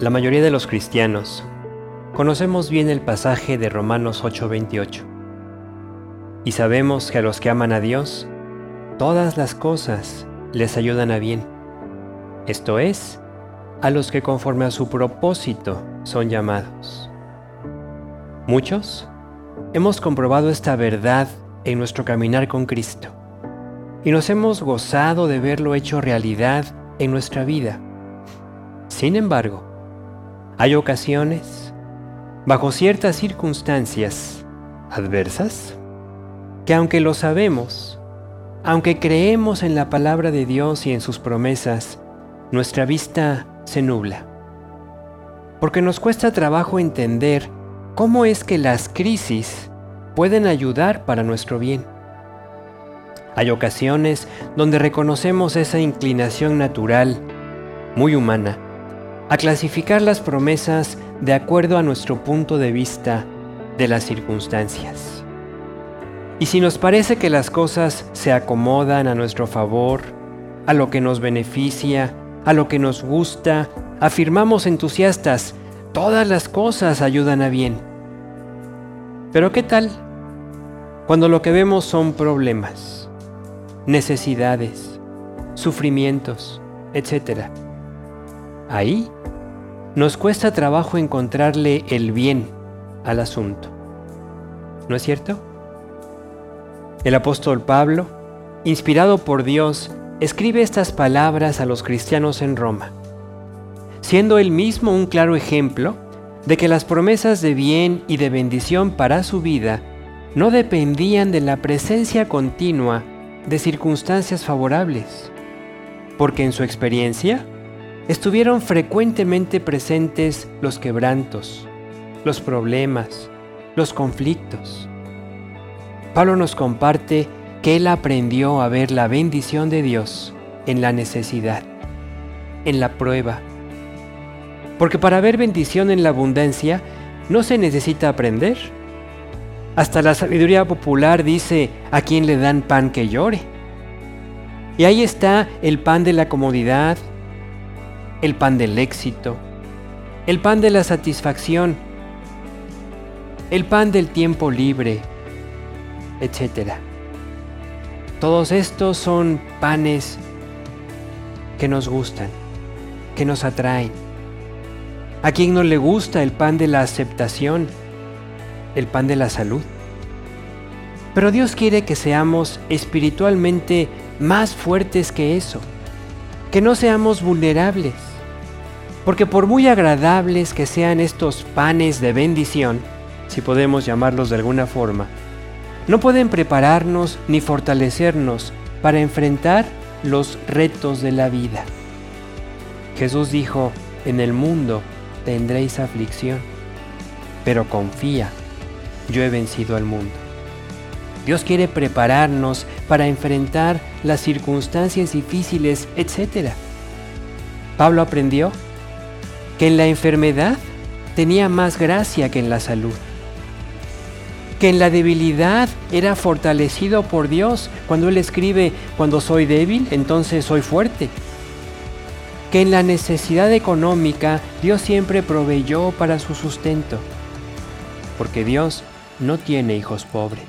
La mayoría de los cristianos conocemos bien el pasaje de Romanos 8:28 y sabemos que a los que aman a Dios, todas las cosas les ayudan a bien. Esto es, a los que conforme a su propósito son llamados. Muchos hemos comprobado esta verdad en nuestro caminar con Cristo y nos hemos gozado de verlo hecho realidad en nuestra vida. Sin embargo, hay ocasiones, bajo ciertas circunstancias adversas, que aunque lo sabemos, aunque creemos en la palabra de Dios y en sus promesas, nuestra vista se nubla. Porque nos cuesta trabajo entender cómo es que las crisis pueden ayudar para nuestro bien. Hay ocasiones donde reconocemos esa inclinación natural, muy humana, a clasificar las promesas de acuerdo a nuestro punto de vista de las circunstancias. Y si nos parece que las cosas se acomodan a nuestro favor, a lo que nos beneficia, a lo que nos gusta, afirmamos entusiastas, todas las cosas ayudan a bien. Pero ¿qué tal cuando lo que vemos son problemas, necesidades, sufrimientos, etcétera? Ahí nos cuesta trabajo encontrarle el bien al asunto. ¿No es cierto? El apóstol Pablo, inspirado por Dios, escribe estas palabras a los cristianos en Roma, siendo él mismo un claro ejemplo de que las promesas de bien y de bendición para su vida no dependían de la presencia continua de circunstancias favorables, porque en su experiencia estuvieron frecuentemente presentes los quebrantos, los problemas, los conflictos. Pablo nos comparte que él aprendió a ver la bendición de Dios en la necesidad, en la prueba. Porque para ver bendición en la abundancia no se necesita aprender. Hasta la sabiduría popular dice a quien le dan pan que llore. Y ahí está el pan de la comodidad, el pan del éxito, el pan de la satisfacción, el pan del tiempo libre, etc. Todos estos son panes que nos gustan, que nos atraen. ¿A quién no le gusta el pan de la aceptación, el pan de la salud? Pero Dios quiere que seamos espiritualmente más fuertes que eso, que no seamos vulnerables, porque por muy agradables que sean estos panes de bendición, si podemos llamarlos de alguna forma, no pueden prepararnos ni fortalecernos para enfrentar los retos de la vida. Jesús dijo, en el mundo tendréis aflicción, pero confía, yo he vencido al mundo. Dios quiere prepararnos para enfrentar las circunstancias difíciles, etc. Pablo aprendió que en la enfermedad tenía más gracia que en la salud que en la debilidad era fortalecido por Dios. Cuando Él escribe, cuando soy débil, entonces soy fuerte. Que en la necesidad económica Dios siempre proveyó para su sustento. Porque Dios no tiene hijos pobres.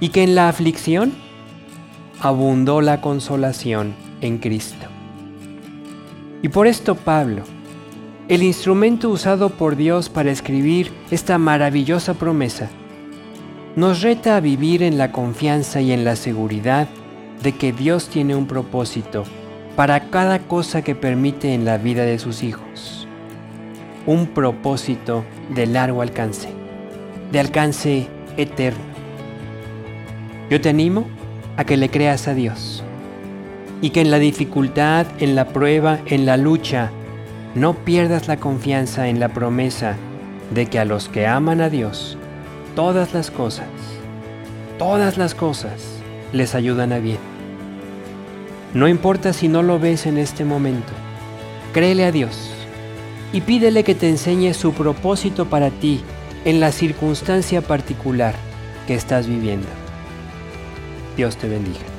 Y que en la aflicción abundó la consolación en Cristo. Y por esto Pablo, el instrumento usado por Dios para escribir esta maravillosa promesa, nos reta a vivir en la confianza y en la seguridad de que Dios tiene un propósito para cada cosa que permite en la vida de sus hijos. Un propósito de largo alcance, de alcance eterno. Yo te animo a que le creas a Dios y que en la dificultad, en la prueba, en la lucha, no pierdas la confianza en la promesa de que a los que aman a Dios, todas las cosas, todas las cosas les ayudan a bien. No importa si no lo ves en este momento, créele a Dios y pídele que te enseñe su propósito para ti en la circunstancia particular que estás viviendo. Dios te bendiga.